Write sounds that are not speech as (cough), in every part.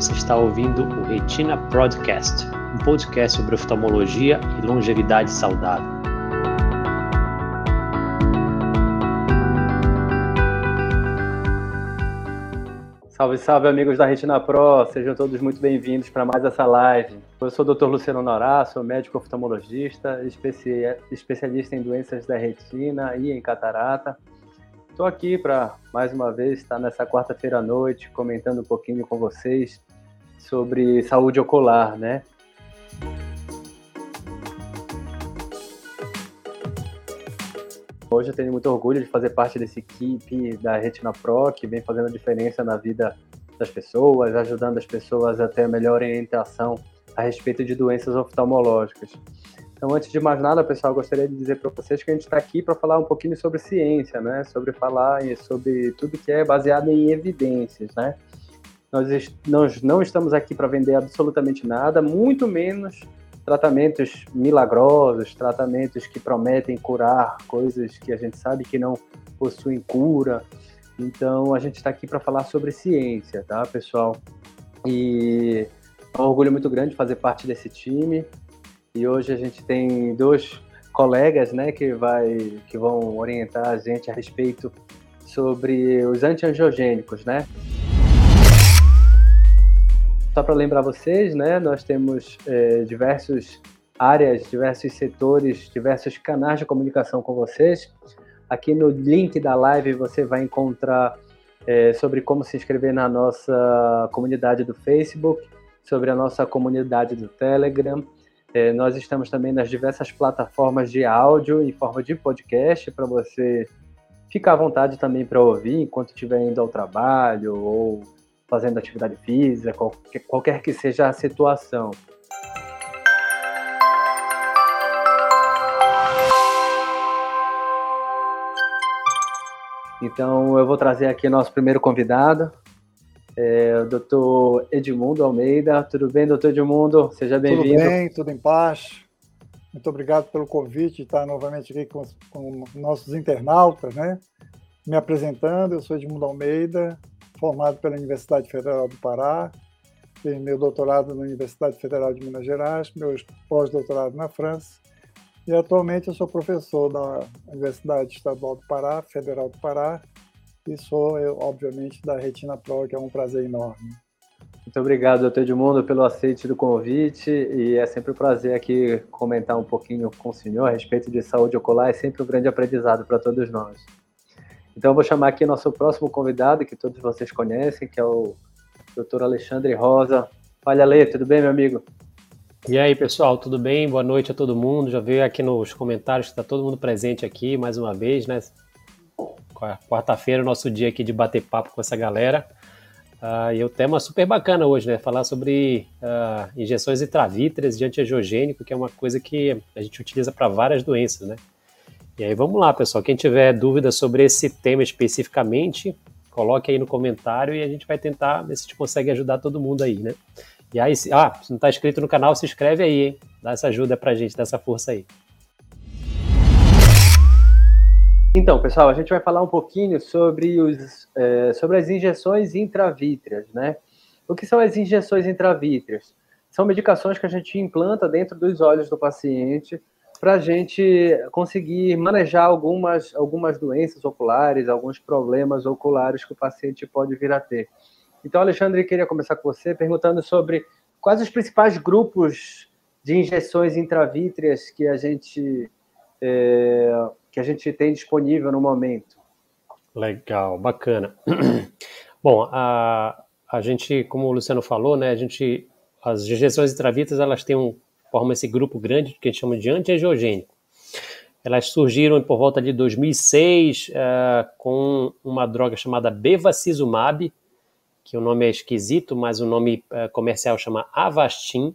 Você está ouvindo o Retina Podcast, um podcast sobre oftalmologia e longevidade saudável. Salve, salve, amigos da Retina Pro, sejam todos muito bem-vindos para mais essa live. Eu sou o Dr. Luciano Norá, sou médico oftalmologista, especialista em doenças da retina e em catarata. Estou aqui para, mais uma vez, estar nessa quarta-feira à noite comentando um pouquinho com vocês sobre saúde ocular, né? Hoje eu tenho muito orgulho de fazer parte desse equipe da Retina Pro, que vem fazendo diferença na vida das pessoas, ajudando as pessoas a ter a melhor orientação a respeito de doenças oftalmológicas. Então, antes de mais nada, pessoal, gostaria de dizer para vocês que a gente está aqui para falar um pouquinho sobre ciência, né? Sobre falar sobre tudo que é baseado em evidências, né? Nós, nós não estamos aqui para vender absolutamente nada, muito menos tratamentos milagrosos, tratamentos que prometem curar coisas que a gente sabe que não possuem cura. Então, a gente está aqui para falar sobre ciência, tá, pessoal? E é um orgulho muito grande fazer parte desse time. E hoje a gente tem dois colegas, né, que vai que vão orientar a gente a respeito sobre os antiangiogênicos, né? Só para lembrar vocês, né, nós temos é, diversas áreas, diversos setores, diversos canais de comunicação com vocês. Aqui no link da live você vai encontrar é, sobre como se inscrever na nossa comunidade do Facebook, sobre a nossa comunidade do Telegram. É, nós estamos também nas diversas plataformas de áudio em forma de podcast para você ficar à vontade também para ouvir enquanto estiver indo ao trabalho ou fazendo atividade física, qualquer, qualquer que seja a situação. Então, eu vou trazer aqui nosso primeiro convidado, é, o doutor Edmundo Almeida. Tudo bem, doutor Edmundo? Seja bem-vindo. Tudo bem, tudo em paz. Muito obrigado pelo convite de estar novamente aqui com, com nossos internautas, né? Me apresentando, eu sou Edmundo Almeida, formado pela Universidade Federal do Pará, tenho meu doutorado na Universidade Federal de Minas Gerais, meu pós-doutorado na França, e atualmente eu sou professor da Universidade Estadual do Pará, Federal do Pará, e sou, eu, obviamente, da Retina Pro, que é um prazer enorme. Muito obrigado, doutor Edmundo, pelo aceite do convite, e é sempre um prazer aqui comentar um pouquinho com o senhor a respeito de saúde ocular, é sempre um grande aprendizado para todos nós. Então, eu vou chamar aqui nosso próximo convidado, que todos vocês conhecem, que é o Dr. Alexandre Rosa. Fala, Ale, tudo bem, meu amigo? E aí, pessoal, tudo bem? Boa noite a todo mundo. Já veio aqui nos comentários que está todo mundo presente aqui, mais uma vez, né? Quarta-feira, nosso dia aqui de bater papo com essa galera. Uh, e o tema super bacana hoje, né? Falar sobre uh, injeções intravítreas de antiangiogênico, que é uma coisa que a gente utiliza para várias doenças, né? E aí vamos lá, pessoal. Quem tiver dúvida sobre esse tema especificamente, coloque aí no comentário e a gente vai tentar ver se a gente consegue ajudar todo mundo aí, né? E aí, se, ah, se não está inscrito no canal, se inscreve aí, hein? Dá essa ajuda pra gente, dá essa força aí. Então, pessoal, a gente vai falar um pouquinho sobre, os, é, sobre as injeções intravítreas, né? O que são as injeções intravítreas? São medicações que a gente implanta dentro dos olhos do paciente para a gente conseguir manejar algumas, algumas doenças oculares, alguns problemas oculares que o paciente pode vir a ter. Então, Alexandre, queria começar com você perguntando sobre quais os principais grupos de injeções intravítreas que a gente é, que a gente tem disponível no momento. Legal, bacana. (clears throat) Bom, a, a gente, como o Luciano falou, né, a gente as injeções intravítreas elas têm um formam esse grupo grande que a gente chama de antiangiogênico. Elas surgiram por volta de 2006 uh, eh, com uma droga chamada bevacizumab, que o nome é esquisito, mas o nome uh, comercial chama Avastin.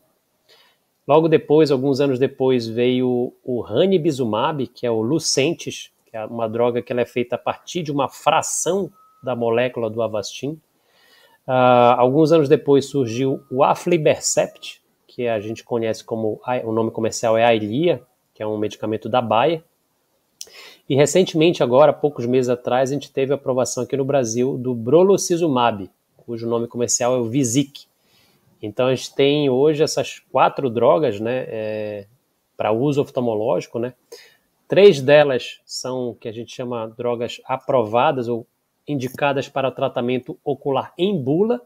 Logo depois, alguns anos depois, veio o ranibizumab, que é o Lucentis, que é uma droga que é feita a partir de uma fração da molécula do Avastin. Uh, alguns anos depois surgiu o Aflibercept, que a gente conhece como o nome comercial é Ailia, que é um medicamento da Baia. E recentemente, agora, poucos meses atrás, a gente teve a aprovação aqui no Brasil do Brolucizumab, cujo nome comercial é o Visic, Então a gente tem hoje essas quatro drogas, né, é, para uso oftalmológico, né? Três delas são que a gente chama drogas aprovadas ou indicadas para tratamento ocular em bula,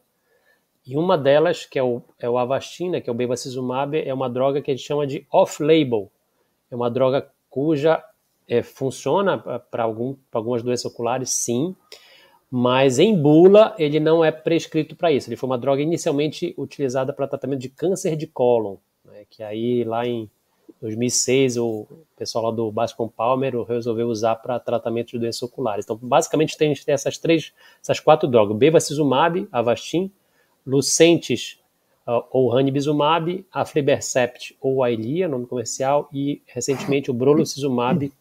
e uma delas, que é o, é o Avastin, né, que é o bevacizumab, é uma droga que a gente chama de off-label. É uma droga cuja é, funciona para algum, algumas doenças oculares, sim, mas em bula ele não é prescrito para isso. Ele foi uma droga inicialmente utilizada para tratamento de câncer de cólon, né, que aí lá em 2006 o pessoal lá do Bascom Palmer resolveu usar para tratamento de doenças oculares. Então, basicamente tem, tem essas três, essas quatro drogas: bevacizumab, Avastin, Lucentes uh, ou ranibizumab, aflibercept ou Ailia, nome comercial, e recentemente o brolucizumab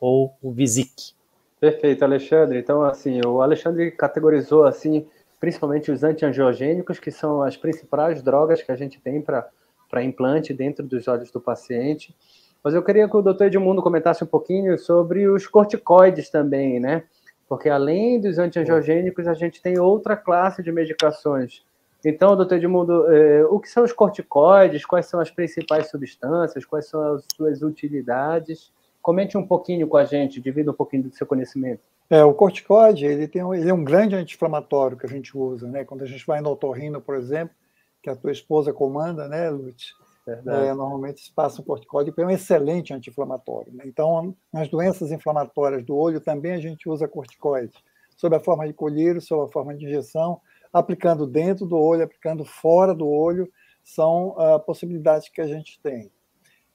ou o Visic. Perfeito, Alexandre. Então, assim, o Alexandre categorizou, assim, principalmente os antiangiogênicos, que são as principais drogas que a gente tem para implante dentro dos olhos do paciente. Mas eu queria que o doutor Edmundo comentasse um pouquinho sobre os corticoides também, né? Porque além dos antiangiogênicos, a gente tem outra classe de medicações. Então, doutor Edmundo, eh, o que são os corticoides? Quais são as principais substâncias? Quais são as suas utilidades? Comente um pouquinho com a gente, divida um pouquinho do seu conhecimento. É, o corticoide ele, tem, ele é um grande anti-inflamatório que a gente usa, né? Quando a gente vai no otorrino, por exemplo, que a tua esposa comanda, né, Lutz? É, normalmente se passa um corticoide, que é um excelente anti-inflamatório. Né? Então, nas doenças inflamatórias do olho também a gente usa corticoide, sob a forma de colírio, sob a forma de injeção, aplicando dentro do olho, aplicando fora do olho, são uh, possibilidades que a gente tem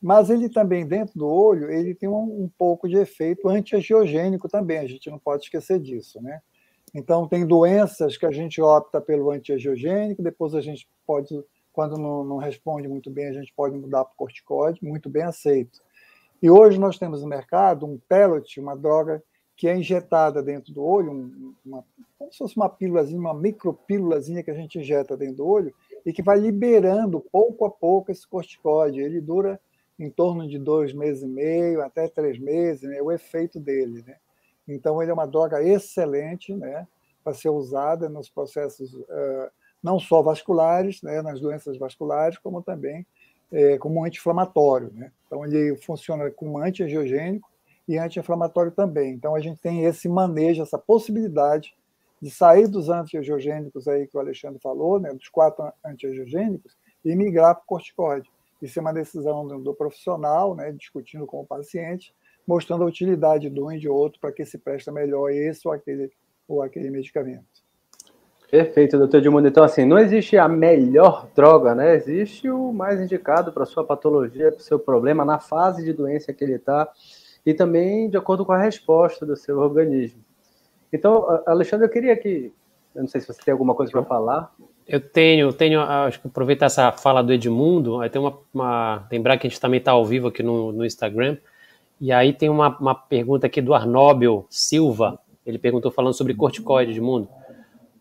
mas ele também, dentro do olho, ele tem um, um pouco de efeito antiangiogênico também, a gente não pode esquecer disso, né? Então, tem doenças que a gente opta pelo antiangiogênico, depois a gente pode, quando não, não responde muito bem, a gente pode mudar para o corticóide, muito bem aceito. E hoje nós temos no mercado um pellet, uma droga que é injetada dentro do olho, uma, como se fosse uma pílulazinha, uma micropílulazinha que a gente injeta dentro do olho e que vai liberando pouco a pouco esse corticóide. Ele dura em torno de dois meses e meio até três meses, né, o efeito dele. Né? Então, ele é uma droga excelente né, para ser usada nos processos uh, não só vasculares, né, nas doenças vasculares, como também é, como anti-inflamatório. Né? Então, ele funciona como anti-angiogênico e anti-inflamatório também. Então, a gente tem esse manejo, essa possibilidade de sair dos anti-angiogênicos aí que o Alexandre falou, né, dos quatro anti-angiogênicos, e migrar para o corticoide. Isso é uma decisão do, profissional, né, discutindo com o paciente, mostrando a utilidade de um e de outro para que se presta melhor esse ou aquele, ou aquele medicamento. Perfeito, doutor Edmundo. Então, assim, não existe a melhor droga, né? Existe o mais indicado para a sua patologia, para o seu problema, na fase de doença que ele está, e também de acordo com a resposta do seu organismo. Então, Alexandre, eu queria que. Eu não sei se você tem alguma coisa para falar. Eu tenho, tenho, acho que aproveitar essa fala do Edmundo, aí tem uma, uma lembrar que a gente também está ao vivo aqui no, no Instagram, e aí tem uma, uma pergunta aqui do Arnóbio Silva, ele perguntou falando sobre corticoide, Edmundo.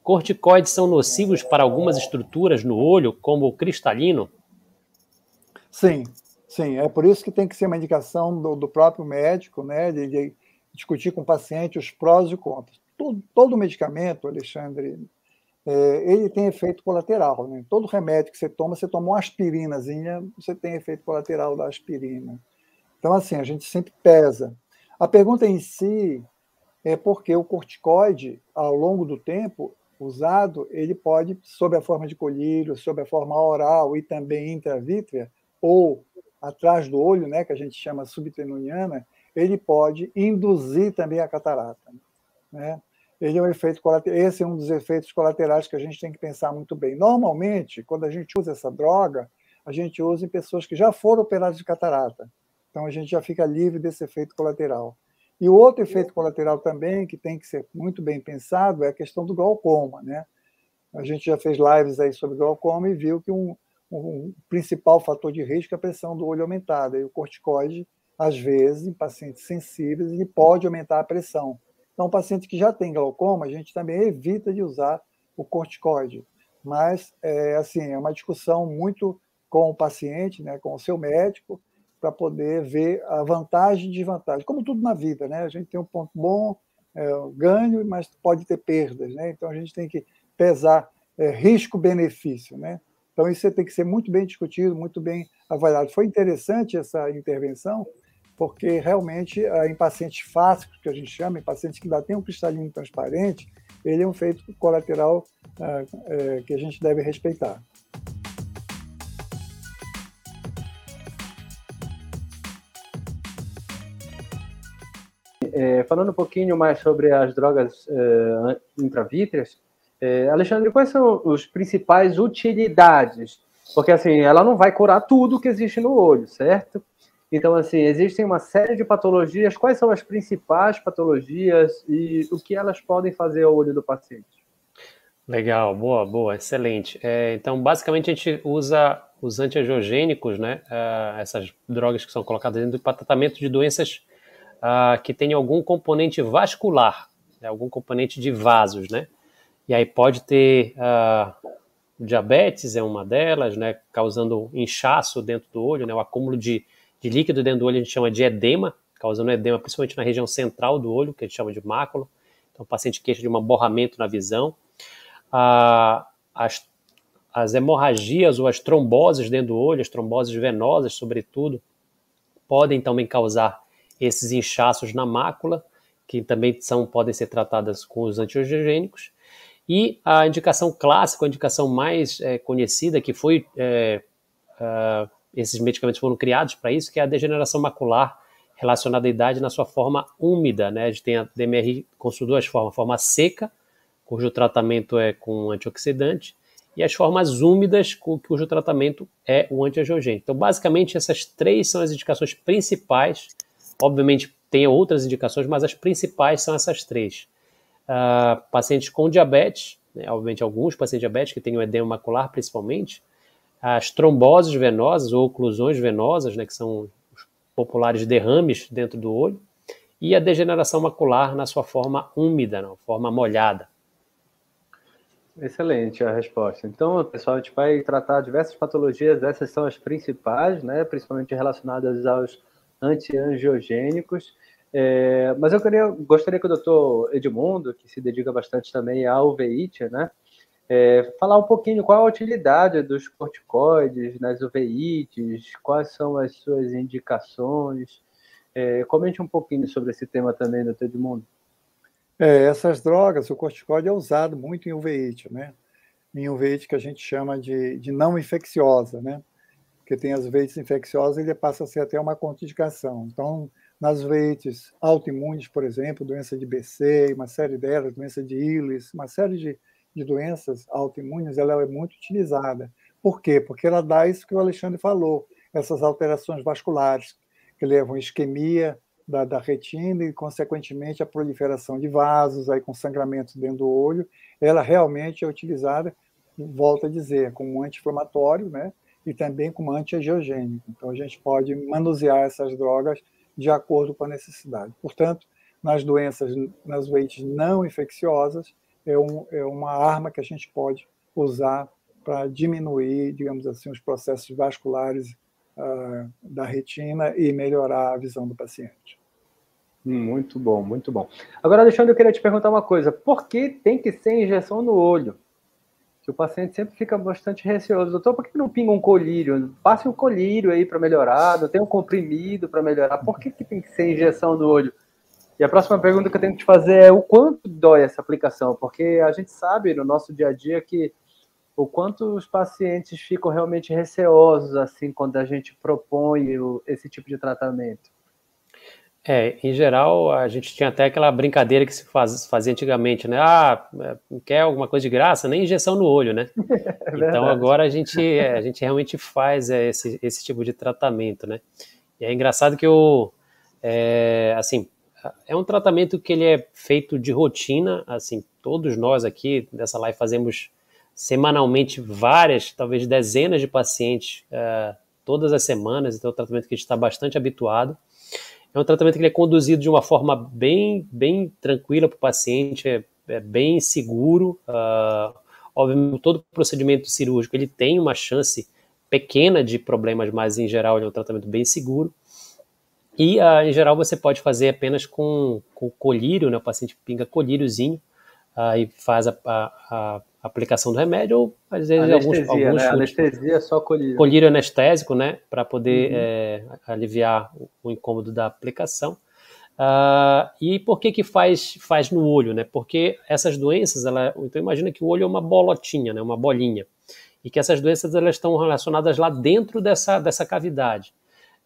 Corticoides são nocivos para algumas estruturas no olho, como o cristalino? Sim, sim, é por isso que tem que ser uma indicação do, do próprio médico, né, de, de discutir com o paciente os prós e contras. Todo, todo medicamento, Alexandre, é, ele tem efeito colateral. Né? Todo remédio que você toma, você toma uma aspirinazinha, você tem efeito colateral da aspirina. Então, assim, a gente sempre pesa. A pergunta em si é porque o corticoide, ao longo do tempo usado, ele pode, sob a forma de colírio, sob a forma oral e também intravítrea, ou atrás do olho, né, que a gente chama subtenoniana, ele pode induzir também a catarata. Né? ele é um efeito. Esse é um dos efeitos colaterais que a gente tem que pensar muito bem. Normalmente, quando a gente usa essa droga, a gente usa em pessoas que já foram operadas de catarata. Então a gente já fica livre desse efeito colateral. E o outro efeito colateral também, que tem que ser muito bem pensado, é a questão do glaucoma. Né? A gente já fez lives aí sobre glaucoma e viu que um, um principal fator de risco é a pressão do olho aumentada. E o corticoide, às vezes, em pacientes sensíveis, ele pode aumentar a pressão. Então, o paciente que já tem glaucoma, a gente também evita de usar o corticoide. Mas, é, assim, é uma discussão muito com o paciente, né, com o seu médico, para poder ver a vantagem e desvantagem. Como tudo na vida, né? A gente tem um ponto bom, é, ganho, mas pode ter perdas, né? Então, a gente tem que pesar é, risco-benefício, né? Então, isso tem que ser muito bem discutido, muito bem avaliado. Foi interessante essa intervenção, porque realmente em pacientes fáceis, que a gente chama, em pacientes que ainda têm um cristalino transparente, ele é um feito colateral é, que a gente deve respeitar. É, falando um pouquinho mais sobre as drogas é, intravítreas, é, Alexandre, quais são os principais utilidades? Porque assim, ela não vai curar tudo que existe no olho, certo? Então, assim, existem uma série de patologias. Quais são as principais patologias e o que elas podem fazer ao olho do paciente? Legal, boa, boa, excelente. É, então, basicamente, a gente usa os antiangiogênicos, né? Uh, essas drogas que são colocadas dentro do tratamento de doenças uh, que têm algum componente vascular, né, algum componente de vasos, né? E aí pode ter uh, diabetes, é uma delas, né? Causando inchaço dentro do olho, né? O acúmulo de, de líquido dentro do olho a gente chama de edema, causando edema principalmente na região central do olho, que a gente chama de mácula. Então o paciente queixa de um borramento na visão. Uh, as, as hemorragias ou as tromboses dentro do olho, as tromboses venosas, sobretudo, podem também causar esses inchaços na mácula, que também são, podem ser tratadas com os antiogênicos. E a indicação clássica, a indicação mais é, conhecida, que foi. É, uh, esses medicamentos foram criados para isso, que é a degeneração macular relacionada à idade na sua forma úmida. Né? A gente tem a DMR com duas formas: a forma seca, cujo tratamento é com antioxidante, e as formas úmidas, cujo tratamento é o antiangiogênico. Então, basicamente, essas três são as indicações principais Obviamente, tem outras indicações, mas as principais são essas três. Pacientes com diabetes, né, obviamente alguns pacientes diabéticos que têm o edema macular principalmente, as tromboses venosas ou oclusões venosas, né, que são os populares derrames dentro do olho, e a degeneração macular na sua forma úmida, na forma molhada. Excelente a resposta. Então, pessoal, a gente vai tratar diversas patologias, essas são as principais, né, principalmente relacionadas aos antiangiogênicos. É, mas eu queria, gostaria que o doutor Edmundo, que se dedica bastante também à uveíte, né, é, falar um pouquinho qual a utilidade dos corticoides nas uveites, quais são as suas indicações. É, comente um pouquinho sobre esse tema também, doutor Edmundo. É, essas drogas, o corticoide é usado muito em uveíte, né? Em uveíte que a gente chama de, de não infecciosa, né? porque tem as veites infecciosas, ele passa a ser até uma contraindicação. Então, nas veites autoimunes, por exemplo, doença de BC, uma série delas, doença de Illes, uma série de, de doenças autoimunes, ela é muito utilizada. Por quê? Porque ela dá isso que o Alexandre falou, essas alterações vasculares, que levam à isquemia da, da retina e, consequentemente, a proliferação de vasos, aí com sangramento dentro do olho, ela realmente é utilizada, volto a dizer, como anti-inflamatório, né? e também como antiangiogênico. Então, a gente pode manusear essas drogas de acordo com a necessidade. Portanto, nas doenças, nas doentes não infecciosas, é, um, é uma arma que a gente pode usar para diminuir, digamos assim, os processos vasculares uh, da retina e melhorar a visão do paciente. Muito bom, muito bom. Agora, Alexandre, eu queria te perguntar uma coisa. Por que tem que ser injeção no olho? O paciente sempre fica bastante receoso. Doutor, por que não pinga um colírio? Passe um colírio aí para melhorar, não tem um comprimido para melhorar. Por que, que tem que ser injeção no olho? E a próxima pergunta que eu tenho que te fazer é o quanto dói essa aplicação? Porque a gente sabe no nosso dia a dia que o quanto os pacientes ficam realmente receosos assim quando a gente propõe esse tipo de tratamento. É, em geral, a gente tinha até aquela brincadeira que se faz, fazia antigamente, né? Ah, é, quer alguma coisa de graça? Nem injeção no olho, né? (laughs) É então agora a gente, é, a gente realmente faz é, esse, esse tipo de tratamento, né? E é engraçado que o, é, assim, é um tratamento que ele é feito de rotina, assim, todos nós aqui dessa live fazemos semanalmente várias, talvez dezenas de pacientes uh, todas as semanas, então é um tratamento que a gente está bastante habituado. É um tratamento que é conduzido de uma forma bem, bem tranquila para o paciente, é, é, bem seguro. Uh, obviamente, todo procedimento cirúrgico ele tem uma chance pequena de problemas, mas em geral ele é um tratamento bem seguro. E uh, em geral você pode fazer apenas com, com colírio, né? O paciente pinga colíriozinho, aí faz a, a, a aplicação do remédio, ou às vezes anestesia, alguns, alguns né? Anestesia é só colírio. Colírio anestésico, né? Para poder uhum. é, aliviar o, incômodo da aplicação. Uh, e por que que faz, faz no olho, né? Porque essas doenças, ela, então imagina que o olho é uma bolotinha, né? Uma bolinha. E que essas doenças elas estão relacionadas lá dentro dessa, dessa cavidade.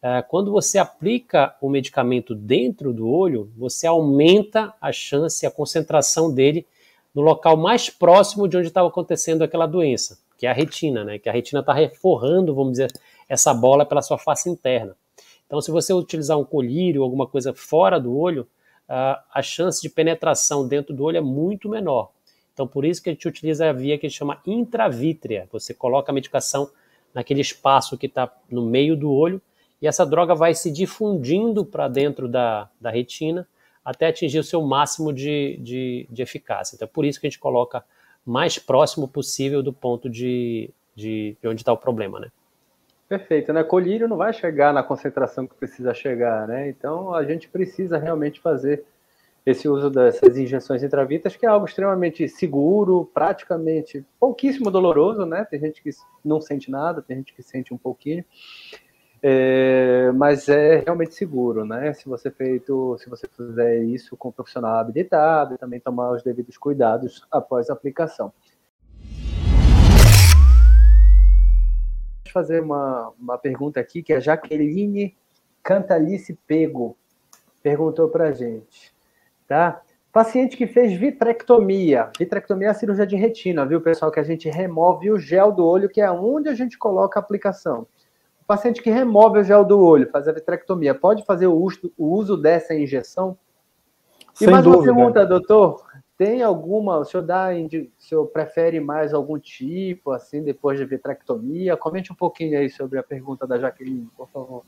Uh, quando você aplica o medicamento dentro do olho, você aumenta a chance, a concentração dele no local mais próximo de onde estava acontecendo aquela doença, que é a retina, né? Que a retina está reforrando, vamos dizer, essa bola pela sua face interna. Então, se você utilizar um colírio ou alguma coisa fora do olho, a chance de penetração dentro do olho é muito menor. Então, por isso que a gente utiliza a via que a gente chama intravítrea. Você coloca a medicação naquele espaço que está no meio do olho e essa droga vai se difundindo para dentro da, da retina até atingir o seu máximo de, de, de, eficácia. Então, é por isso que a gente coloca mais próximo possível do ponto de, de, de onde está o problema, né? Perfeito, né? Colírio não vai chegar na concentração que precisa chegar, né? Então, a gente precisa realmente fazer esse uso dessas injeções intravitas, que é algo extremamente seguro, praticamente pouquíssimo doloroso, né? Tem gente que não sente nada, tem gente que sente um pouquinho. É, mas é realmente seguro, né? Se você feito, se você fizer isso com um profissional habilitado e também tomar os devidos cuidados após a aplicação. Fazer uma, uma pergunta aqui que a Jaqueline Cantalice Pego perguntou para gente, tá? Paciente que fez vitrectomia. Vitrectomia é a cirurgia de retina, viu, pessoal? Que a gente remove o gel do olho, que é onde a gente coloca a aplicação. O paciente que remove o gel do olho, faz a vitrectomia, pode fazer o uso, o uso dessa injeção? Sem e mais dúvida. uma pergunta, doutor. Tem alguma, o senhor, dá, o senhor prefere mais algum tipo, assim, depois de vitrectomia? Comente um pouquinho aí sobre a pergunta da Jaqueline, por favor.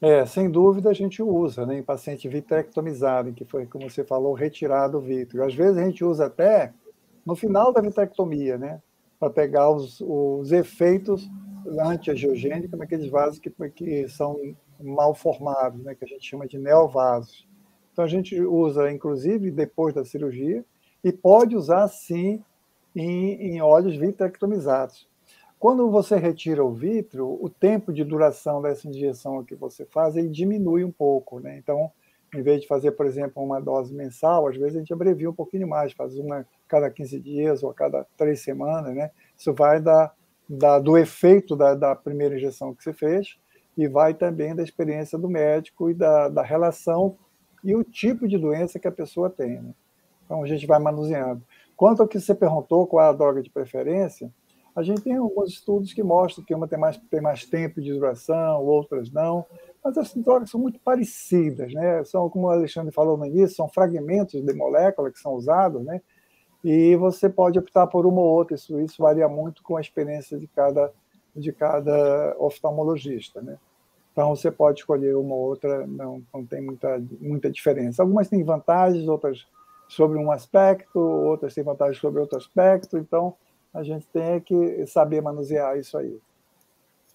É, sem dúvida a gente usa, né, em paciente vitrectomizado, em que foi, como você falou, retirado o vítreo. Às vezes a gente usa até no final da vitrectomia, né, para pegar os, os efeitos antiangiogênica naqueles vasos que, que são mal formados, né, que a gente chama de neovasos. Então a gente usa, inclusive, depois da cirurgia, e pode usar sim em, em óleos vitrectomizados. Quando você retira o vítreo, o tempo de duração dessa injeção que você faz ele diminui um pouco. Né? Então, em vez de fazer, por exemplo, uma dose mensal, às vezes a gente abrevia um pouquinho mais, faz uma cada 15 dias ou a cada três semanas. Né? Isso vai dar da, do efeito da, da, primeira injeção que você fez e vai também da experiência do médico e da, da relação e o tipo de doença que a pessoa tem. Né? Então a gente vai manuseando. Quanto ao que você perguntou, qual é a droga de preferência, a gente tem alguns estudos que mostram que uma tem mais, tem mais tempo de duração, outras não, mas essas drogas são muito parecidas, né? São, como o Alexandre falou no início, são fragmentos de molécula que são usados, né? e você pode optar por uma ou outra. Isso, isso varia muito com a experiência de cada, de cada oftalmologista. Né? Então, você pode escolher uma ou outra, não, não tem muita, muita diferença. Algumas têm vantagens, outras sobre um aspecto, outras têm vantagens sobre outro aspecto. Então, a gente tem que saber manusear isso aí.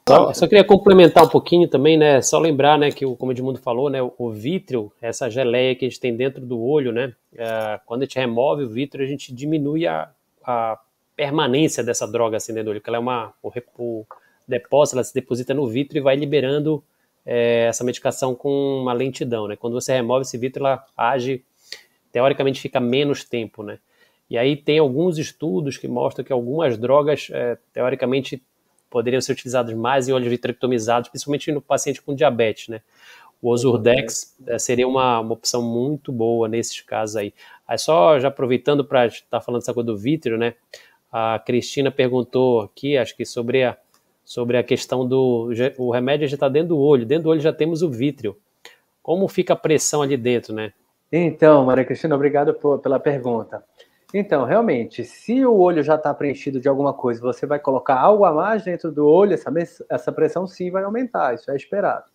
Só, só, queria complementar um pouquinho também, né? Só lembrar, né, que o, como o Edmundo falou, né, o, vítreo, essa geleia que a gente tem dentro do olho, né? É, quando a gente remove o vítreo, a gente diminui a, a permanência dessa droga assim dentro do olho, que ela é uma o, o depósito, ela se deposita no vítreo e vai liberando é, essa medicação com uma lentidão, né? Quando você remove esse vítreo, ela age, teoricamente fica menos tempo, né? E aí tem alguns estudos que mostram que algumas drogas, é, teoricamente, poderiam ser utilizados mais em olhos vitrectomizados, principalmente no paciente com diabetes, né? O Osurdex é, seria uma, uma opção muito boa nesses casos aí. Aí só já aproveitando para estar tá falando essa coisa do vítreo, né? A Cristina perguntou aqui, acho que sobre a, sobre a questão do o remédio já está dentro do olho, dentro do olho já temos o vítreo. Como fica a pressão ali dentro, né? Então, Maria Cristina, obrigado por, pela pergunta. Então, realmente, se o olho já está preenchido de alguma coisa, você vai colocar algo a mais dentro do olho, essa, essa pressão sim vai aumentar, isso é esperado.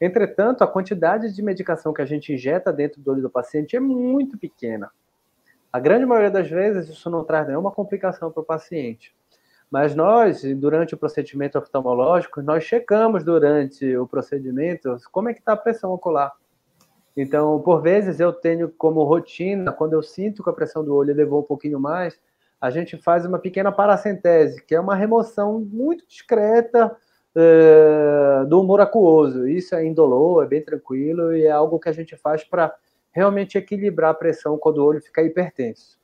Entretanto, a quantidade de medicação que a gente injeta dentro do olho do paciente é muito pequena. A grande maioria das vezes isso não traz nenhuma complicação para o paciente. Mas nós, durante o procedimento oftalmológico, nós checamos durante o procedimento como é que está a pressão ocular. Então, por vezes, eu tenho como rotina, quando eu sinto que a pressão do olho elevou um pouquinho mais, a gente faz uma pequena paracentese, que é uma remoção muito discreta uh, do humor aquoso. Isso é indolor, é bem tranquilo e é algo que a gente faz para realmente equilibrar a pressão quando o olho fica hipertenso.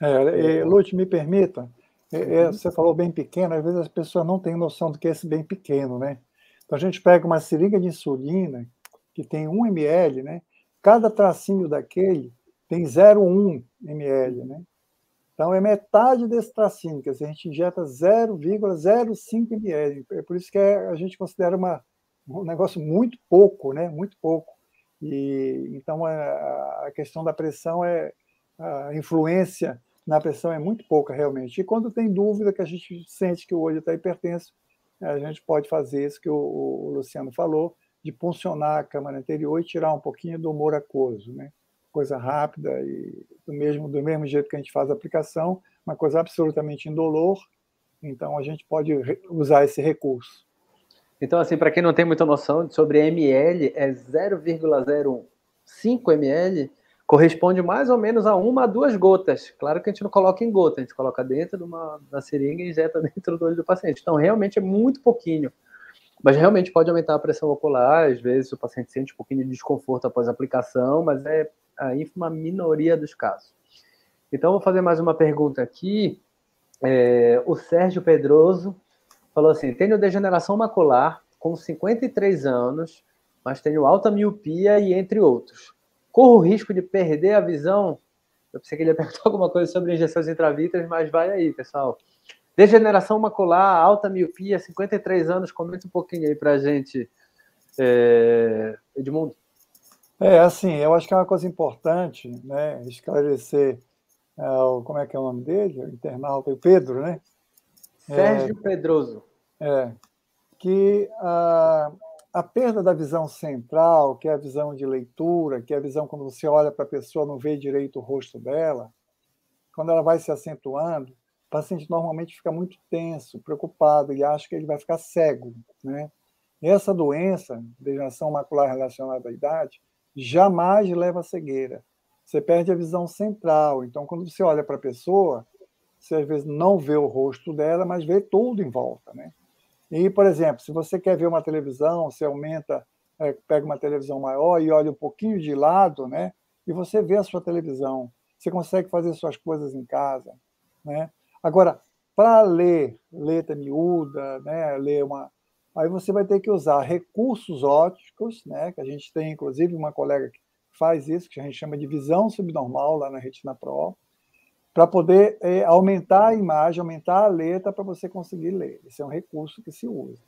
É, Lute, me permita, é, é, você falou bem pequeno, às vezes as pessoas não têm noção do que é esse bem pequeno, né? Então a gente pega uma seringa de insulina, que tem 1 ml, né? Cada tracinho daquele tem 0,1 ml, né? Então é metade desse tracinho, quer dizer, a gente injeta 0,05 ml. É por isso que é, a gente considera uma, um negócio muito pouco, né? Muito pouco. E então a, questão da pressão é a influência na pressão é muito pouca realmente. E quando tem dúvida que a gente sente que o olho está hipertenso, a gente pode fazer isso que o, Luciano falou, de puncionar a câmara anterior e tirar um pouquinho do humor aquoso, né? Coisa rápida e do mesmo do mesmo jeito que a gente faz a aplicação, uma coisa absolutamente indolor. Então a gente pode usar esse recurso. Então assim, para quem não tem muita noção sobre ml, é 0,05 ml corresponde mais ou menos a uma a duas gotas. Claro que a gente não coloca em gota, a gente coloca dentro de uma da seringa e injeta (laughs) dentro do olho do paciente. Então, realmente é muito pouquinho. Mas realmente pode aumentar a pressão ocular, às vezes o paciente sente um pouquinho de desconforto após a aplicação, mas é a ínfima minoria dos casos. Então, vou fazer mais uma pergunta aqui. É, o Sérgio Pedroso falou assim: tenho degeneração macular com 53 anos, mas tenho alta miopia e entre outros corro o risco de perder a visão. Eu pensei que ele ia perguntar (laughs) alguma coisa sobre injeções intravítreas, mas vai aí, pessoal. Degeneração macular, alta miopia, 53 anos, comenta um pouquinho aí para a gente, é... Edmundo. É, assim, eu acho que é uma coisa importante, né, esclarecer, é, como é que é o nome dele, o internauta, o Pedro, né? Sérgio é, Pedroso. É, que a, a perda da visão central, que é a visão de leitura, que é a visão quando você olha para a pessoa, não vê direito o rosto dela, quando ela vai se acentuando, o paciente normalmente fica muito tenso, preocupado e acha que ele vai ficar cego. Né? Essa doença, degeneração macular relacionada à idade, jamais leva à cegueira. Você perde a visão central. Então, quando você olha para a pessoa, você às vezes não vê o rosto dela, mas vê tudo em volta. Né? E, por exemplo, se você quer ver uma televisão, você aumenta, é, pega uma televisão maior e olha um pouquinho de lado, né? E você vê a sua televisão. Você consegue fazer suas coisas em casa, né? Agora, para ler letra miúda, né? Ler uma, aí você vai ter que usar recursos ópticos, né? Que a gente tem, inclusive, uma colega que faz isso, que a gente chama de visão subnormal lá na Retina Pro para poder é, aumentar a imagem, aumentar a letra para você conseguir ler. Esse é um recurso que se usa.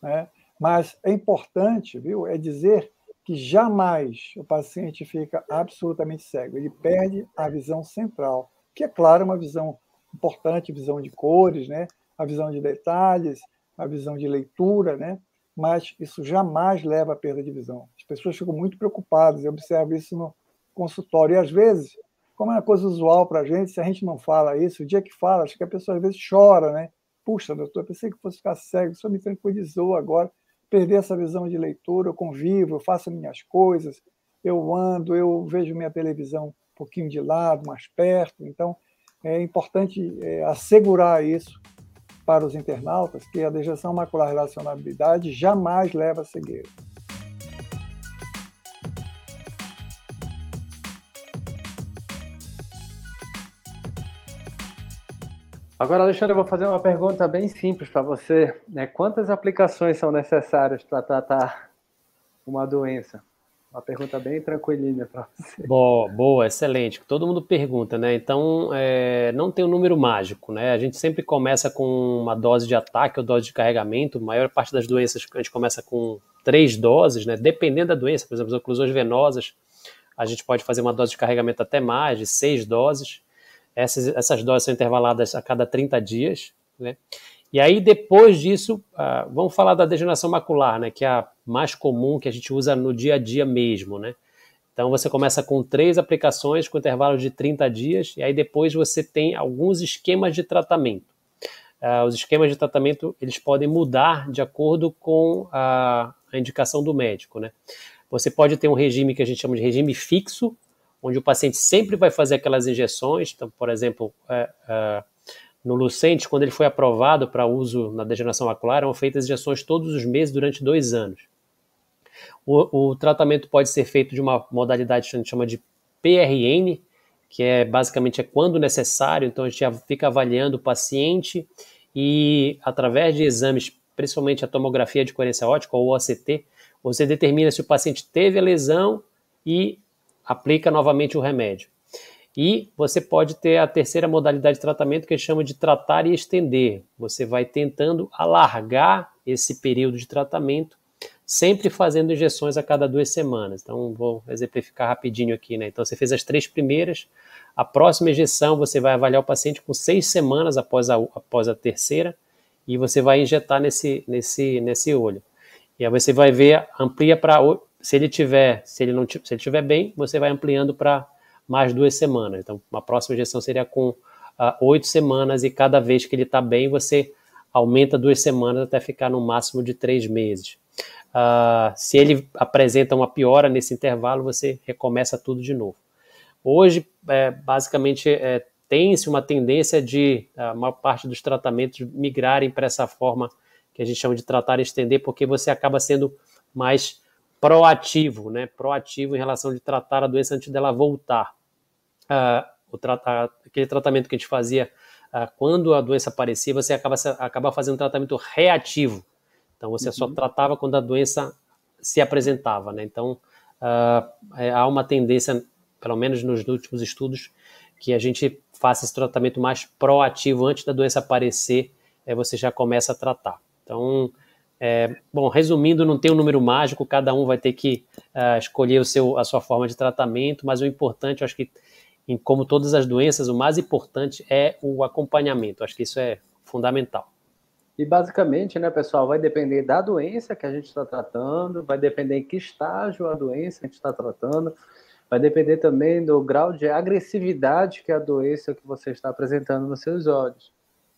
Né? Mas é importante, viu, é dizer que jamais o paciente fica absolutamente cego. Ele perde a visão central, que é claro uma visão importante, visão de cores, né? a visão de detalhes, a visão de leitura, né? mas isso jamais leva à perda de visão. As pessoas ficam muito preocupadas, eu observo isso no consultório, e às vezes como é uma coisa usual para a gente, se a gente não fala isso, o dia que fala, acho que a pessoa às vezes chora, né? Puxa, doutor, pensei que fosse ficar cego, só me tranquilizou agora, perder essa visão de leitura, eu convivo, eu faço minhas coisas, eu ando, eu vejo minha televisão um pouquinho de lado, mais perto, então é importante é, assegurar isso para os internautas, que a dejeção macular relacionabilidade jamais leva a cegueira. Agora, Alexandre, eu vou fazer uma pergunta bem simples para você. Né? Quantas aplicações são necessárias para tratar uma doença? Uma pergunta bem tranquilinha para você. Boa, boa, excelente. Todo mundo pergunta, né? Então, é, não tem um número mágico, né? A gente sempre começa com uma dose de ataque ou dose de carregamento. A maior parte das doenças a gente começa com três doses, né? Dependendo da doença, por exemplo, as oclusões venosas, a gente pode fazer uma dose de carregamento até mais, de seis doses. Essas, essas doses são intervaladas a cada 30 dias, né? E aí, depois disso, uh, vamos falar da degeneração macular, né, que é a mais comum que a gente usa no dia a dia mesmo, né? Então, você começa com três aplicações com intervalo de 30 dias, e aí depois você tem alguns esquemas de tratamento. Uh, os esquemas de tratamento, eles podem mudar de acordo com a, a indicação do médico, né? Você pode ter um regime que a gente chama de regime fixo, onde o paciente sempre vai fazer aquelas injeções. Então, por exemplo, é, é, no Lucente, quando ele foi aprovado para uso na degeneração macular, eram feitas injeções todos os meses durante dois anos. O, o tratamento pode ser feito de uma modalidade que a gente chama de PRN, que é basicamente é quando necessário, então a gente fica avaliando o paciente e através de exames, principalmente a tomografia de coerência ótica ou OCT, você determina se o paciente teve a lesão e aplica novamente o remédio. E você pode ter a terceira modalidade de tratamento que chama de tratar e estender. Você vai tentando alargar esse período de tratamento, sempre fazendo injeções a cada duas semanas. Então, vou exemplificar rapidinho aqui, né? Então, você fez as três primeiras, a próxima injeção você vai avaliar o paciente com seis semanas após a, após a terceira e você vai injetar nesse, nesse, nesse olho. E aí você vai ver, amplia para se ele tiver, se ele não se ele tiver bem, você vai ampliando para mais duas semanas. Então, uma próxima injeção seria com uh, oito semanas e cada vez que ele está bem, você aumenta duas semanas até ficar no máximo de três meses. Uh, se ele apresenta uma piora nesse intervalo, você recomeça tudo de novo. Hoje, é, basicamente, é, tem-se uma tendência de a maior parte dos tratamentos migrarem para essa forma que a gente chama de tratar e estender, porque você acaba sendo mais proativo, né? Proativo em relação de tratar a doença antes dela voltar. O tratar, aquele tratamento que a gente fazia quando a doença aparecia, você acaba, acaba fazendo um tratamento reativo. Então, você uhum. só tratava quando a doença se apresentava, né? Então, uh, há uma tendência pelo menos nos últimos estudos, que a gente faça esse tratamento mais proativo antes da doença aparecer, é, você já começa a tratar. Então, é, bom, resumindo, não tem um número mágico, cada um vai ter que uh, escolher o seu, a sua forma de tratamento, mas o importante, eu acho que, em, como todas as doenças, o mais importante é o acompanhamento. Acho que isso é fundamental. E basicamente, né, pessoal, vai depender da doença que a gente está tratando, vai depender em que estágio a doença a gente está tratando, vai depender também do grau de agressividade que a doença que você está apresentando nos seus olhos.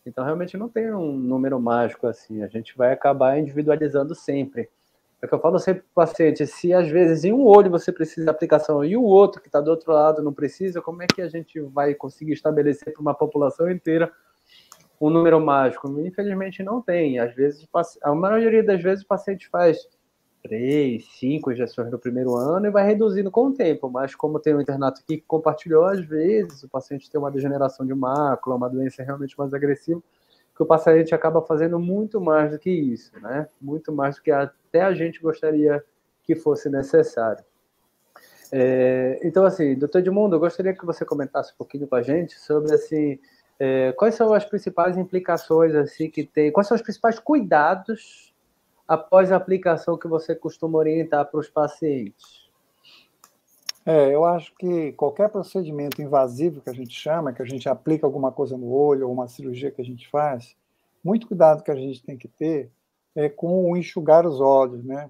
Então, realmente não tem um número mágico assim, a gente vai acabar individualizando sempre. É que eu falo sempre para o paciente, se às vezes em um olho você precisa de aplicação e o outro que está do outro lado não precisa, como é que a gente vai conseguir estabelecer para uma população inteira um número mágico? Infelizmente não tem. Às vezes, a maioria das vezes o paciente faz três, cinco injeções no primeiro ano e vai reduzindo com o tempo. Mas como tem um internato aqui que compartilhou, às vezes o paciente tem uma degeneração de mácula, uma doença realmente mais agressiva, que o paciente acaba fazendo muito mais do que isso, né? Muito mais do que até a gente gostaria que fosse necessário. É, então, assim, doutor Edmundo, eu gostaria que você comentasse um pouquinho com a gente sobre, assim, é, quais são as principais implicações, assim, que tem, quais são os principais cuidados após a aplicação que você costuma orientar para os pacientes? É, eu acho que qualquer procedimento invasivo que a gente chama, que a gente aplica alguma coisa no olho ou uma cirurgia que a gente faz, muito cuidado que a gente tem que ter é com o enxugar os olhos, né?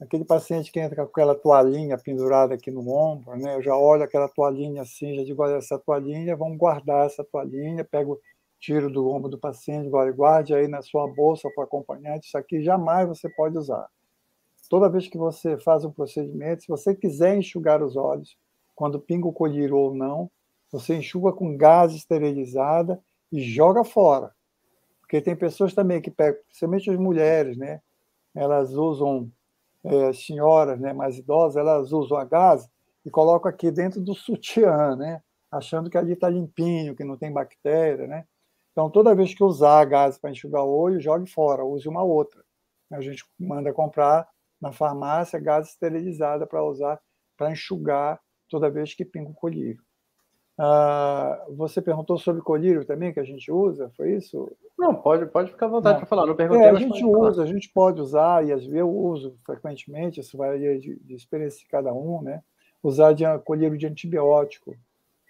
Aquele paciente que entra com aquela toalhinha pendurada aqui no ombro, né? Eu já olho aquela toalhinha assim, já digo, olha, essa toalhinha, vamos guardar essa toalhinha, pego tiro do ombro do paciente, guarde, guarde aí na sua bolsa para acompanhante, isso aqui jamais você pode usar. Toda vez que você faz um procedimento, se você quiser enxugar os olhos, quando pinga o colírio ou não, você enxuga com gás esterilizada e joga fora. Porque tem pessoas também que pegam, principalmente as mulheres, né? Elas usam, é, senhoras né, mais idosas, elas usam a gás e colocam aqui dentro do sutiã, né? Achando que ali está limpinho, que não tem bactéria, né? Então, toda vez que usar gás para enxugar o olho, jogue fora, use uma outra. A gente manda comprar na farmácia gás esterilizada para usar para enxugar toda vez que pinga o colírio. Ah, você perguntou sobre colírio também, que a gente usa, foi isso? Não, pode, pode ficar à vontade para falar. Não perguntei, é, a gente usa, falar. a gente pode usar, e às vezes eu uso frequentemente, isso vai de, de experiência de cada um, né? Usar de, colírio de antibiótico,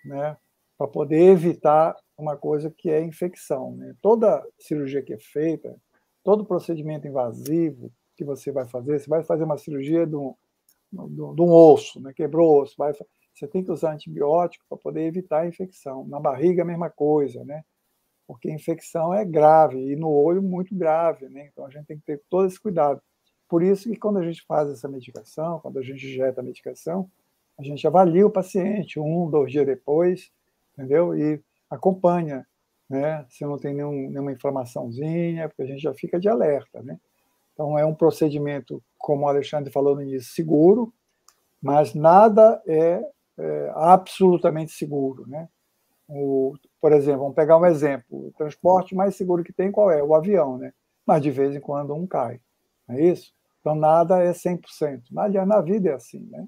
né? Para poder evitar uma coisa que é infecção. Né? Toda cirurgia que é feita, todo procedimento invasivo que você vai fazer, você vai fazer uma cirurgia de um, de um osso, né? quebrou o osso, vai, você tem que usar antibiótico para poder evitar a infecção. Na barriga, a mesma coisa, né? porque a infecção é grave, e no olho, muito grave. Né? Então, a gente tem que ter todo esse cuidado. por isso que quando a gente faz essa medicação, quando a gente injeta a medicação, a gente avalia o paciente um, dois dias depois, entendeu? E acompanha, né? Se não tem nenhum, nenhuma inflamaçãozinha, porque a gente já fica de alerta, né? Então é um procedimento, como o Alexandre falou no início, seguro, mas nada é, é absolutamente seguro, né? O, por exemplo, vamos pegar um exemplo, o transporte mais seguro que tem qual é? O avião, né? Mas de vez em quando um cai, não é isso? Então nada é 100%. Aliás, na vida é assim, né?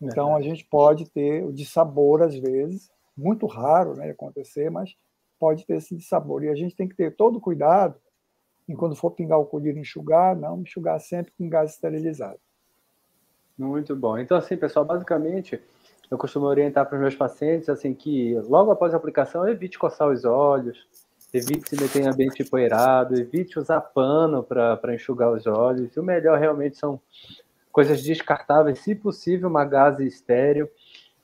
Então a gente pode ter o dissabor às vezes, muito raro né, acontecer, mas pode ter esse dissabor. E a gente tem que ter todo cuidado em quando for pingar o colírio enxugar, não enxugar sempre com gás esterilizado. Muito bom. Então, assim, pessoal, basicamente, eu costumo orientar para os meus pacientes assim que logo após a aplicação evite coçar os olhos, evite se meter em ambiente empoeirado, evite usar pano para enxugar os olhos. E o melhor realmente são coisas descartáveis, se possível, uma gase estéreo.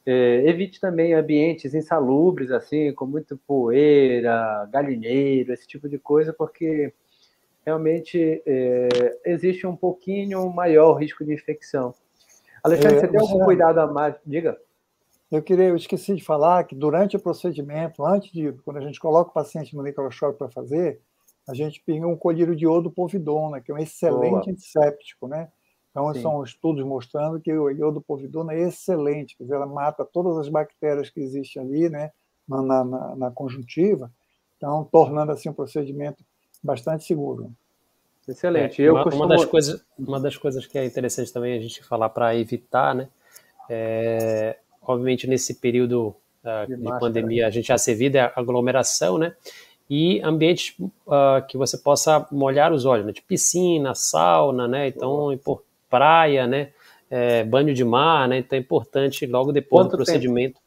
É, evite também ambientes insalubres, assim, com muita poeira, galinheiro, esse tipo de coisa, porque realmente é, existe um pouquinho maior risco de infecção. Alexandre, é, você tem algum cuidado a mais? Diga. Eu queria, eu esqueci de falar que durante o procedimento, antes de, quando a gente coloca o paciente no microchoque para fazer, a gente pinga um colírio de iodo povidona, que é um excelente Boa. antisséptico, né? Então, Sim. são estudos mostrando que o iodo povidona é excelente, quer dizer, ela mata todas as bactérias que existem ali, né, na, na, na conjuntiva, então, tornando assim um procedimento bastante seguro. Excelente. É, uma, costumo... uma, das coisas, uma das coisas que é interessante também a gente falar para evitar, né, é, obviamente nesse período uh, de, de pandemia, a gente já se vida é aglomeração, né? E ambientes uh, que você possa molhar os olhos, né? De piscina, sauna, né? Então, por praia, né? É, banho de mar, né? Então é importante logo depois Quanto do procedimento. Tempo?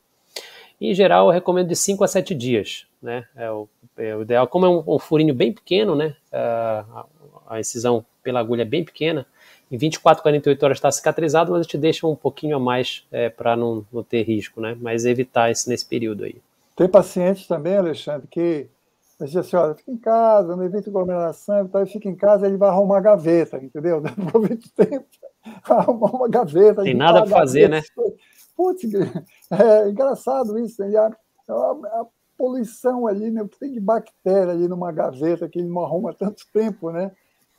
Em geral, eu recomendo de 5 a 7 dias, né? É o, é o ideal. Como é um, um, furinho bem pequeno, né? Uh, a incisão pela agulha é bem pequena, em 24, 48 horas está cicatrizado, mas a gente deixa um pouquinho a mais é, para não, não ter risco, né? Mas evitar isso nesse período aí. Tem pacientes também, Alexandre, que diz assim, olha, fica em casa, não evita aglomeração, então, fica em casa, ele vai arrumar gaveta, entendeu? Aproveita o tempo, arrumar uma gaveta. Tem nada para fazer, né? Putz, (laughs) é engraçado isso, né? a, a, a, poluição ali, né? O que tem de bactéria ali numa gaveta que ele não arruma tanto tempo, né?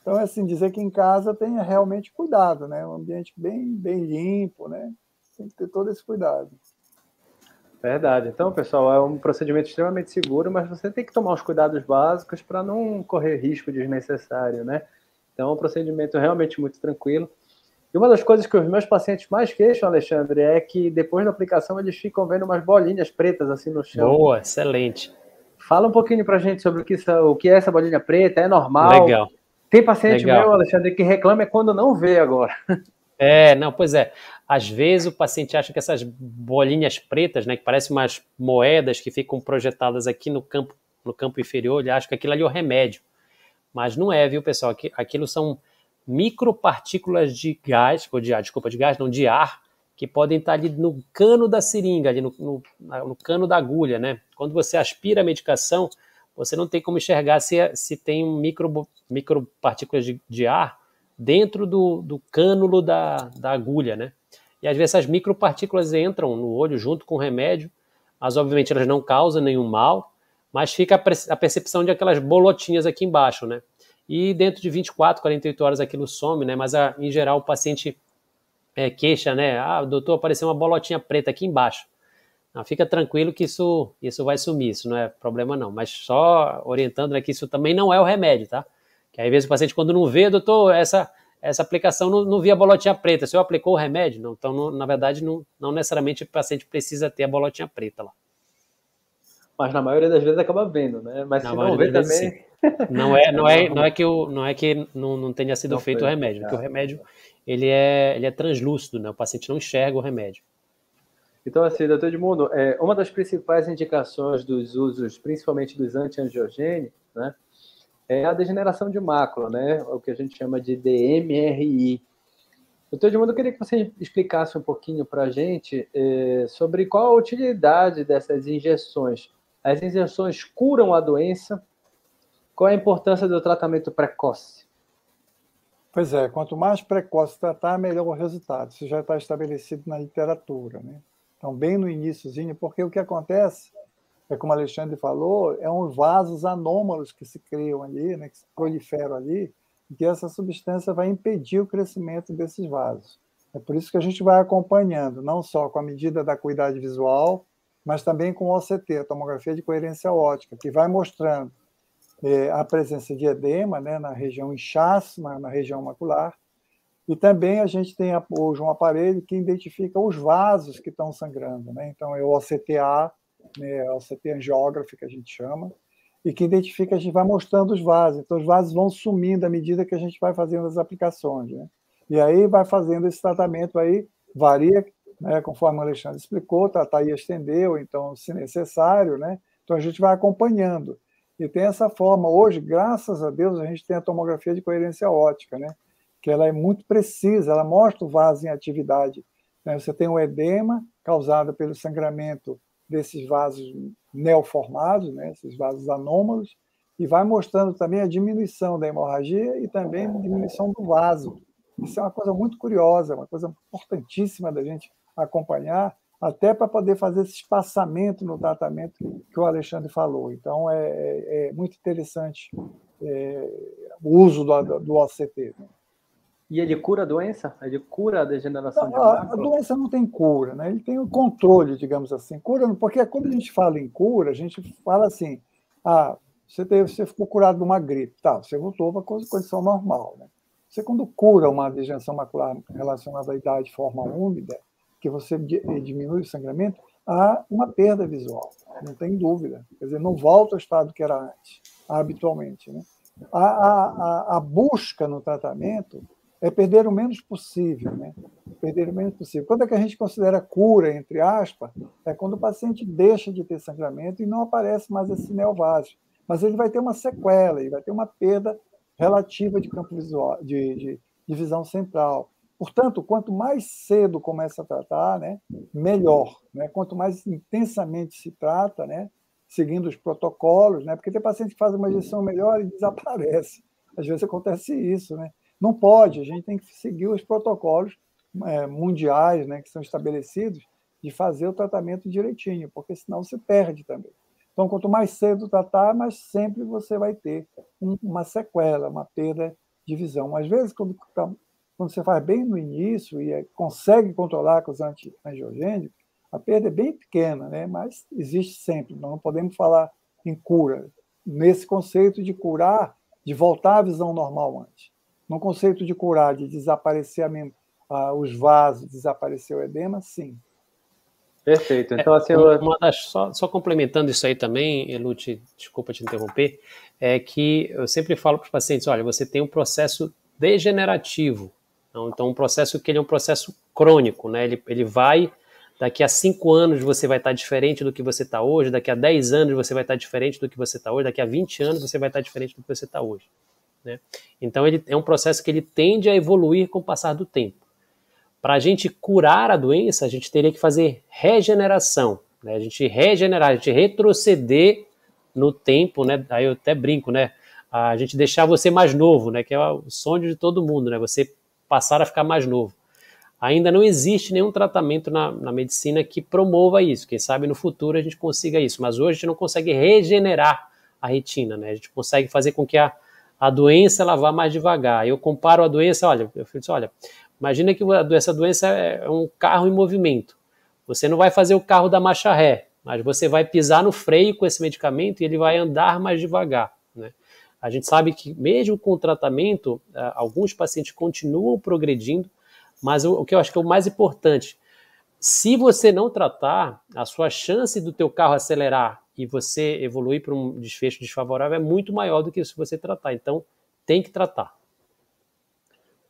Então, é assim, dizer que em casa tenha realmente cuidado, né? Um ambiente bem, bem limpo, né? Tem que ter todo esse cuidado. Verdade. Então, pessoal, é um procedimento extremamente seguro, mas você tem que tomar os cuidados básicos para não correr risco desnecessário, né? Então, é um procedimento realmente muito tranquilo. E uma das coisas que os meus pacientes mais queixam, Alexandre, é que depois da aplicação eles ficam vendo umas bolinhas pretas assim no chão. Boa, excelente. Fala um pouquinho para gente sobre o que, o que é essa bolinha preta, é normal? Legal. Tem paciente Legal. meu, Alexandre, que reclama é quando não vê agora. (laughs) É, não, pois é. Às vezes o paciente acha que essas bolinhas pretas, né, que parecem umas moedas que ficam projetadas aqui no campo, no campo inferior, ele acha que aquilo ali é o remédio. Mas não é, viu, pessoal? Aquilo são micropartículas de gás, ou de ar, desculpa, de gás, não, de ar, que podem estar ali no cano da seringa, ali no, no, no cano da agulha, né? Quando você aspira a medicação, você não tem como enxergar se, é, se tem micro, micropartículas de, de ar dentro do, do cânulo da, da agulha, né? E às vezes essas micropartículas entram no olho junto com o remédio, mas obviamente elas não causam nenhum mal, mas fica a percepção de aquelas bolotinhas aqui embaixo, né? E dentro de 24, 48 horas aquilo some, né? Mas a, em geral o paciente é, queixa, né? Ah, doutor, apareceu uma bolotinha preta aqui embaixo. Não, fica tranquilo que isso, isso vai sumir, isso não é problema não. Mas só orientando né, que isso também não é o remédio, tá? Que às vezes o paciente quando não vê, doutor, essa, essa aplicação não, não via a bolotinha preta, o senhor aplicou o remédio? Não, então, não, na verdade, não, não necessariamente o paciente precisa ter a bolotinha preta lá. Mas na maioria das vezes acaba vendo, né? Mas na se não vê também... Não é, não é, (laughs) não é que, o, não, é que não, não tenha sido não feito foi, o remédio, porque o remédio ele é, ele é translúcido, né? O paciente não enxerga o remédio. Então, assim, doutor Edmundo, é, uma das principais indicações dos usos, principalmente dos antiangiogênicos, né, é a degeneração de mácula, né, o que a gente chama de DMRI. Doutor Edmundo, eu queria que você explicasse um pouquinho para a gente é, sobre qual a utilidade dessas injeções. As injeções curam a doença? Qual a importância do tratamento precoce? Pois é, quanto mais precoce tratar, melhor o resultado. Isso já está estabelecido na literatura. Né? Então, bem no iníciozinho, porque o que acontece é como o Alexandre falou, é uns vasos anômalos que se criam ali, né, que se proliferam ali, e que essa substância vai impedir o crescimento desses vasos. É por isso que a gente vai acompanhando, não só com a medida da acuidade visual, mas também com o OCT, a tomografia de coerência ótica, que vai mostrando é, a presença de edema né, na região inchaço, na, na região macular, e também a gente tem hoje um aparelho que identifica os vasos que estão sangrando. Né? Então, é o OCTA, né, o OCT angiography, que a gente chama, e que identifica, a gente vai mostrando os vasos. Então, os vasos vão sumindo à medida que a gente vai fazendo as aplicações. Né? E aí vai fazendo esse tratamento aí, varia, né, conforme o Alexandre explicou, tratar e estender, ou então, se necessário, né? Então, a gente vai acompanhando. E tem essa forma. Hoje, graças a Deus, a gente tem a tomografia de coerência ótica, né? Que ela é muito precisa, ela mostra o vaso em atividade. Né? Você tem um edema causado pelo sangramento desses vasos neoformados, né? esses vasos anômalos, e vai mostrando também a diminuição da hemorragia e também a diminuição do vaso. Isso é uma coisa muito curiosa, uma coisa importantíssima da gente acompanhar, até para poder fazer esse espaçamento no tratamento que o Alexandre falou. Então, é, é, é muito interessante é, o uso do, do OCT. Né? E ele cura a doença? Ele cura a degeneração de a, a doença não tem cura, né? Ele tem o controle, digamos assim. Cura, porque quando a gente fala em cura, a gente fala assim: ah, você, teve, você ficou curado de uma gripe, tá? Você voltou para a condição normal, né? Você quando cura uma degeneração macular relacionada à idade de forma úmida, que você diminui o sangramento, há uma perda visual, não tem dúvida. Quer dizer, não volta ao estado que era antes, habitualmente, né? A, a, a busca no tratamento é perder o menos possível, né? Perder o menos possível. Quando é que a gente considera cura, entre aspas, é quando o paciente deixa de ter sangramento e não aparece mais esse neovásio. Mas ele vai ter uma sequela, ele vai ter uma perda relativa de campo visual, de, de, de visão central. Portanto, quanto mais cedo começa a tratar, né, melhor. Né? Quanto mais intensamente se trata, né, seguindo os protocolos, né, porque tem paciente que faz uma injeção melhor e desaparece. Às vezes acontece isso, né? Não pode, a gente tem que seguir os protocolos é, mundiais né, que são estabelecidos de fazer o tratamento direitinho, porque senão se perde também. Então, quanto mais cedo tratar, mais sempre você vai ter um, uma sequela, uma perda de visão. Às vezes, quando, tá, quando você faz bem no início e é, consegue controlar com os antiangiogênicos, a perda é bem pequena, né? mas existe sempre. Nós não podemos falar em cura, nesse conceito de curar, de voltar à visão normal antes no conceito de curar, de desaparecer a, os vasos, desaparecer o edema, sim. Perfeito. Então, assim, é, uma das, só, só, complementando isso aí também, Elute, desculpa te interromper, é que eu sempre falo para os pacientes: olha, você tem um processo degenerativo. Então, então, um processo que ele é um processo crônico, né? Ele, ele vai. Daqui a cinco anos você vai estar diferente do que você está hoje, daqui a 10 anos você vai estar diferente do que você está hoje, daqui a 20 anos você vai estar diferente do que você está hoje. Né? Então ele é um processo que ele tende a evoluir com o passar do tempo. Para a gente curar a doença, a gente teria que fazer regeneração, né? a gente regenerar, a gente retroceder no tempo, né? Aí eu até brinco, né? A gente deixar você mais novo, né? Que é o sonho de todo mundo, né? Você passar a ficar mais novo. Ainda não existe nenhum tratamento na, na medicina que promova isso. Quem sabe no futuro a gente consiga isso, mas hoje a gente não consegue regenerar a retina, né? A gente consegue fazer com que a, a doença ela vá mais devagar. Eu comparo a doença, olha, eu disse, olha, imagina que essa doença é um carro em movimento. Você não vai fazer o carro da marcha ré, mas você vai pisar no freio com esse medicamento e ele vai andar mais devagar. Né? A gente sabe que mesmo com o tratamento, alguns pacientes continuam progredindo, mas o que eu acho que é o mais importante, se você não tratar, a sua chance do teu carro acelerar e você evoluir para um desfecho desfavorável é muito maior do que se você tratar. Então, tem que tratar.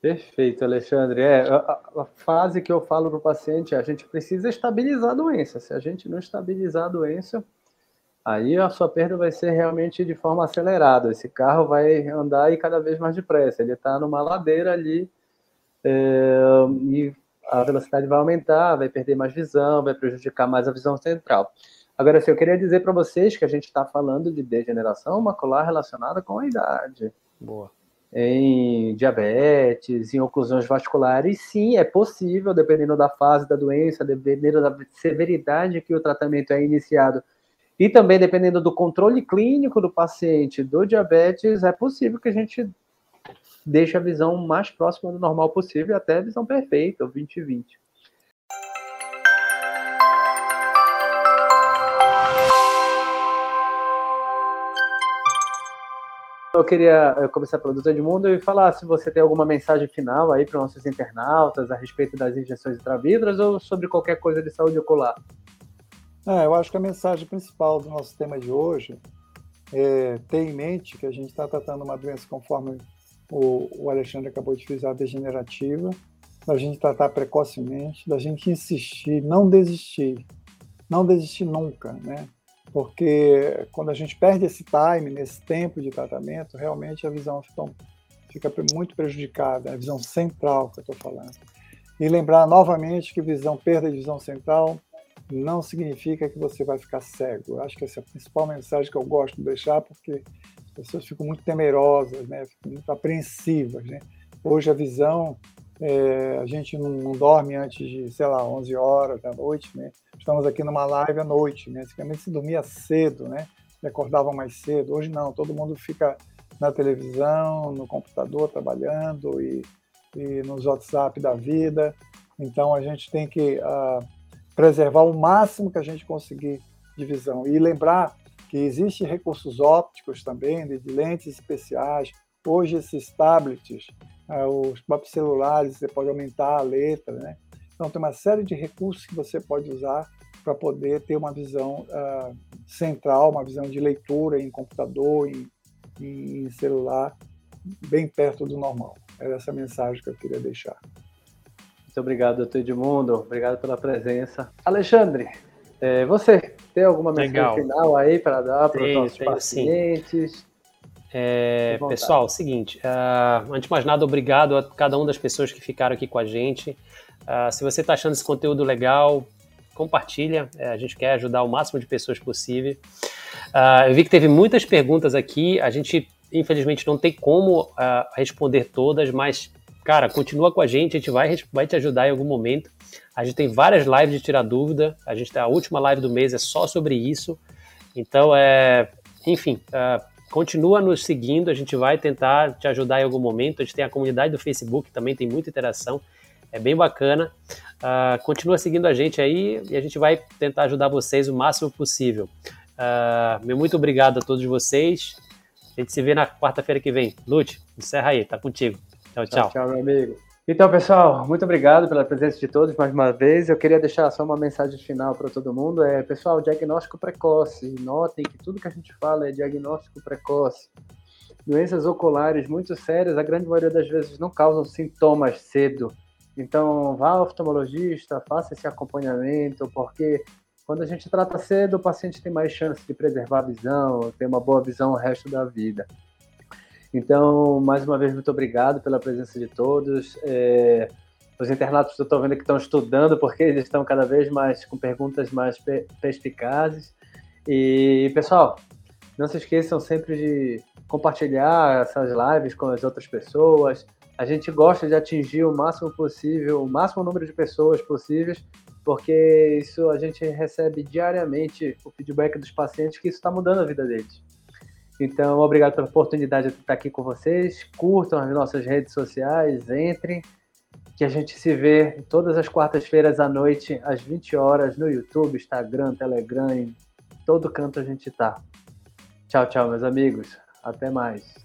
Perfeito, Alexandre. É, a, a fase que eu falo para o paciente é a gente precisa estabilizar a doença. Se a gente não estabilizar a doença, aí a sua perda vai ser realmente de forma acelerada. Esse carro vai andar e cada vez mais depressa. Ele está numa ladeira ali é, e a velocidade vai aumentar, vai perder mais visão, vai prejudicar mais a visão central. Agora, assim, eu queria dizer para vocês que a gente está falando de degeneração macular relacionada com a idade. Boa. em diabetes, em oclusões vasculares. Sim, é possível, dependendo da fase da doença, dependendo da severidade que o tratamento é iniciado, e também dependendo do controle clínico do paciente do diabetes, é possível que a gente deixe a visão mais próxima do normal possível, até a visão perfeita, o 2020. Eu queria começar pelo Doutor Edmundo e falar se você tem alguma mensagem final aí para nossos internautas a respeito das injeções intravítreas ou sobre qualquer coisa de saúde ocular. É, eu acho que a mensagem principal do nosso tema de hoje é ter em mente que a gente está tratando uma doença conforme o, o Alexandre acabou de frisar, degenerativa, da gente tratar precocemente, da gente insistir, não desistir, não desistir nunca, né? Porque quando a gente perde esse time, nesse tempo de tratamento, realmente a visão fica, muito prejudicada, a visão central que eu estou falando. E lembrar novamente que visão, perda de visão central não significa que você vai ficar cego. Eu acho que essa é a principal mensagem que eu gosto de deixar, porque as pessoas ficam muito temerosas, né? ficam muito apreensivas. Né? Hoje a visão é, a gente não, não, dorme antes de, sei lá, 11 horas da noite, né? Estamos aqui numa live à noite, né? Antigamente se dormia cedo, né? Se acordava mais cedo. Hoje não, todo mundo fica na televisão, no computador trabalhando e, e nos WhatsApp da vida. Então a gente tem que uh, preservar o máximo que a gente conseguir de visão e lembrar que existem recursos ópticos também, de lentes especiais. Hoje esses tablets é, os próprios celulares, você pode aumentar a letra, né? Então tem uma série de recursos que você pode usar para poder ter uma visão uh, central, uma visão de leitura em computador, em, em, celular, bem perto do normal. Era essa mensagem que eu queria deixar. Muito obrigado, doutor Edmundo. Obrigado pela presença. Alexandre, é, você tem alguma mensagem final aí para dar para os nossos pacientes? Sim. É, pessoal, é o seguinte, uh, antes de mais nada, obrigado a cada uma das pessoas que ficaram aqui com a gente. Uh, se você está achando esse conteúdo legal, compartilha, é, a gente quer ajudar o máximo de pessoas possível. Uh, eu vi que teve muitas perguntas aqui, a gente infelizmente não tem como responder todas, mas, cara, continua com a gente, a gente vai, vai te ajudar em algum momento. A gente tem várias lives de tirar dúvida, a gente a última live do mês é só sobre isso. Então, é, enfim, uh, Continua nos seguindo, a gente vai tentar te ajudar em algum momento. A gente tem a comunidade do Facebook, também tem muita interação, é bem bacana. Uh, continua seguindo a gente aí e a gente vai tentar ajudar vocês o máximo possível. Uh, muito obrigado a todos vocês. A gente se vê na quarta-feira que vem. Lute, encerra aí, tá contigo. Tchau, tchau. Tchau, tchau meu amigo. Então, pessoal, muito obrigado pela presença de todos mais uma vez. Eu queria deixar só uma mensagem final para todo mundo. É, pessoal, diagnóstico precoce. Notem que tudo que a gente fala é diagnóstico precoce. Doenças oculares muito sérias, a grande maioria das vezes não causam sintomas cedo. Então, vá ao oftalmologista, faça esse acompanhamento, porque quando a gente trata cedo, o paciente tem mais chance de preservar a visão, ter uma boa visão o resto da vida. Então, mais uma vez, muito obrigado pela presença de todos. É, os internautas eu estou vendo que estão estudando, porque eles estão cada vez mais com perguntas mais perspicazes. E, pessoal, não se esqueçam sempre de compartilhar essas lives com as outras pessoas. A gente gosta de atingir o máximo possível, o máximo número de pessoas possíveis, porque isso a gente recebe diariamente o feedback dos pacientes que isso está mudando a vida deles. Então, obrigado pela oportunidade de estar aqui com vocês. Curtam as nossas redes sociais, entrem, que a gente se vê todas as quartas-feiras à noite, às 20 horas, no YouTube, Instagram, Telegram, em todo canto a gente está. Tchau, tchau, meus amigos. Até mais.